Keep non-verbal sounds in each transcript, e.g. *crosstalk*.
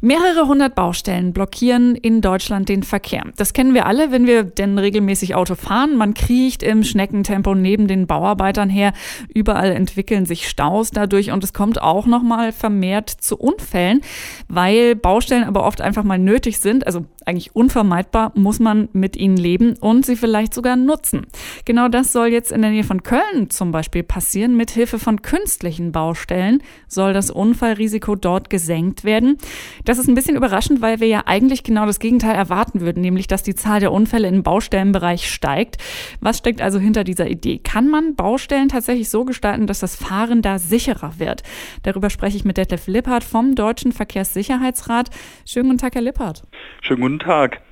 Mehrere hundert Baustellen blockieren in Deutschland den Verkehr. Das kennen wir alle, wenn wir denn regelmäßig Auto fahren. Man kriecht im Schneckentempo neben den Bauarbeitern her. Überall entwickeln sich Staus dadurch und es kommt auch noch mal vermehrt zu Unfällen, weil Baustellen aber oft einfach mal nötig sind. Also eigentlich unvermeidbar muss man mit ihnen leben und sie vielleicht sogar nutzen. Genau das soll jetzt in der Nähe von Köln zum Beispiel passieren. Mit Hilfe von künstlichen Baustellen soll das Unfallrisiko dort gesenkt werden. Das ist ein bisschen überraschend, weil wir ja eigentlich genau das Gegenteil erwarten würden, nämlich dass die Zahl der Unfälle im Baustellenbereich steigt. Was steckt also hinter dieser Idee? Kann man Baustellen tatsächlich so gestalten, dass das Fahren da sicherer wird? Darüber spreche ich mit Detlef Lippert vom Deutschen Verkehrssicherheitsrat. Schönen guten Tag, Herr Lippert. Schönen guten Tag.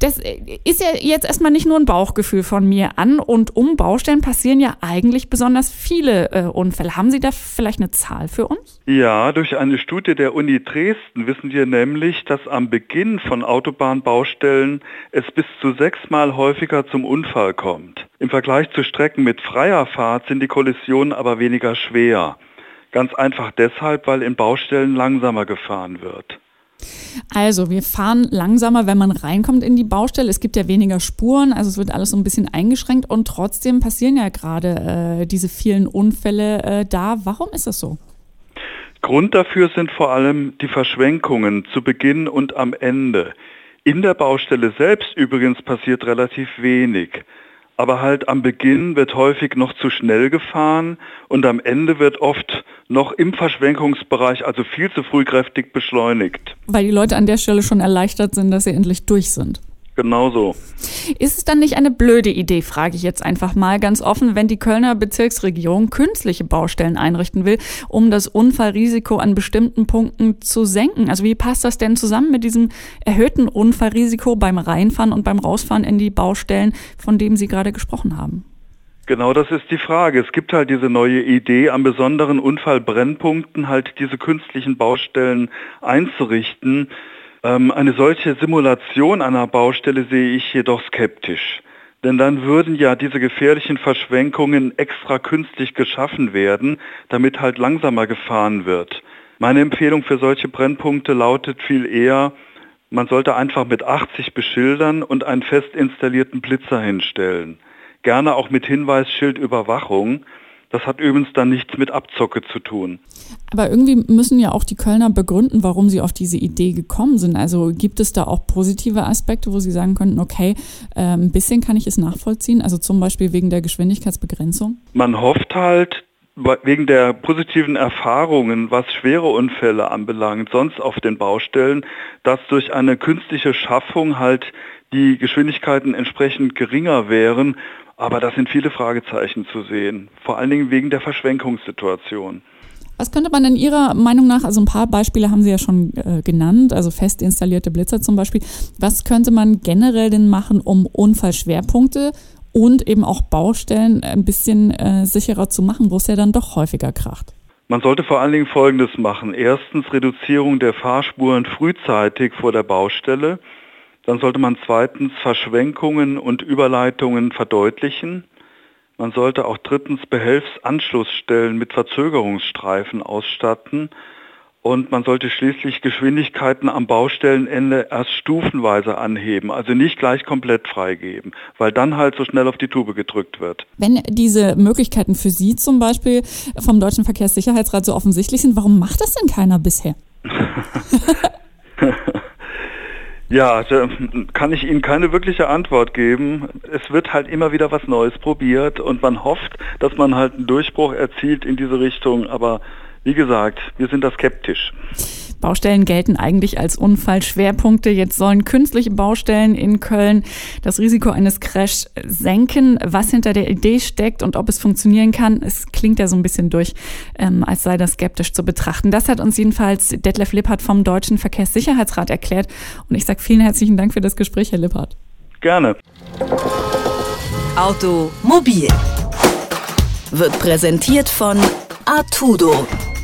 Das äh, ist ja jetzt erstmal nicht nur ein Bauchgefühl von mir. An und um Baustellen passieren ja eigentlich besonders viele äh, Unfälle. Haben Sie da vielleicht eine Zahl für uns? Ja, durch eine Studie der Uni Dresden wissen wir nämlich, dass am Beginn von Autobahnbaustellen es bis zu sechsmal häufiger zum Unfall kommt. Im Vergleich zu Strecken mit freier Fahrt sind die Kollisionen aber weniger schwer. Ganz einfach deshalb, weil in Baustellen langsamer gefahren wird. Also, wir fahren langsamer, wenn man reinkommt in die Baustelle. Es gibt ja weniger Spuren, also es wird alles so ein bisschen eingeschränkt und trotzdem passieren ja gerade äh, diese vielen Unfälle äh, da. Warum ist das so? Grund dafür sind vor allem die Verschwenkungen zu Beginn und am Ende. In der Baustelle selbst übrigens passiert relativ wenig. Aber halt am Beginn wird häufig noch zu schnell gefahren und am Ende wird oft noch im Verschwenkungsbereich, also viel zu frühkräftig beschleunigt. Weil die Leute an der Stelle schon erleichtert sind, dass sie endlich durch sind. Genauso. Ist es dann nicht eine blöde Idee, frage ich jetzt einfach mal ganz offen, wenn die Kölner Bezirksregierung künstliche Baustellen einrichten will, um das Unfallrisiko an bestimmten Punkten zu senken? Also wie passt das denn zusammen mit diesem erhöhten Unfallrisiko beim Reinfahren und beim Rausfahren in die Baustellen, von dem Sie gerade gesprochen haben? Genau das ist die Frage. Es gibt halt diese neue Idee, an besonderen Unfallbrennpunkten halt diese künstlichen Baustellen einzurichten. Ähm, eine solche Simulation einer Baustelle sehe ich jedoch skeptisch. Denn dann würden ja diese gefährlichen Verschwenkungen extra künstlich geschaffen werden, damit halt langsamer gefahren wird. Meine Empfehlung für solche Brennpunkte lautet viel eher, man sollte einfach mit 80 beschildern und einen fest installierten Blitzer hinstellen. Gerne auch mit Hinweisschildüberwachung, das hat übrigens dann nichts mit Abzocke zu tun. Aber irgendwie müssen ja auch die Kölner begründen, warum sie auf diese Idee gekommen sind. Also gibt es da auch positive Aspekte, wo sie sagen könnten, okay, äh, ein bisschen kann ich es nachvollziehen, also zum Beispiel wegen der Geschwindigkeitsbegrenzung? Man hofft halt, wegen der positiven Erfahrungen, was schwere Unfälle anbelangt, sonst auf den Baustellen, dass durch eine künstliche Schaffung halt die Geschwindigkeiten entsprechend geringer wären aber da sind viele Fragezeichen zu sehen, vor allen Dingen wegen der Verschwenkungssituation. Was könnte man in Ihrer Meinung nach, also ein paar Beispiele haben Sie ja schon äh, genannt, also fest installierte Blitzer zum Beispiel, was könnte man generell denn machen, um Unfallschwerpunkte und eben auch Baustellen ein bisschen äh, sicherer zu machen, wo es ja dann doch häufiger kracht? Man sollte vor allen Dingen Folgendes machen. Erstens Reduzierung der Fahrspuren frühzeitig vor der Baustelle. Dann sollte man zweitens Verschwenkungen und Überleitungen verdeutlichen. Man sollte auch drittens Behelfsanschlussstellen mit Verzögerungsstreifen ausstatten. Und man sollte schließlich Geschwindigkeiten am Baustellenende erst stufenweise anheben, also nicht gleich komplett freigeben, weil dann halt so schnell auf die Tube gedrückt wird. Wenn diese Möglichkeiten für Sie zum Beispiel vom Deutschen Verkehrssicherheitsrat so offensichtlich sind, warum macht das denn keiner bisher? *laughs* Ja, da kann ich Ihnen keine wirkliche Antwort geben. Es wird halt immer wieder was Neues probiert und man hofft, dass man halt einen Durchbruch erzielt in diese Richtung. Aber wie gesagt, wir sind da skeptisch. Baustellen gelten eigentlich als Unfallschwerpunkte. Jetzt sollen künstliche Baustellen in Köln das Risiko eines Crash senken. Was hinter der Idee steckt und ob es funktionieren kann, es klingt ja so ein bisschen durch, ähm, als sei das skeptisch zu betrachten. Das hat uns jedenfalls Detlef Lippert vom Deutschen Verkehrssicherheitsrat erklärt. Und ich sage vielen herzlichen Dank für das Gespräch, Herr Lippert. Gerne. Automobil wird präsentiert von Artudo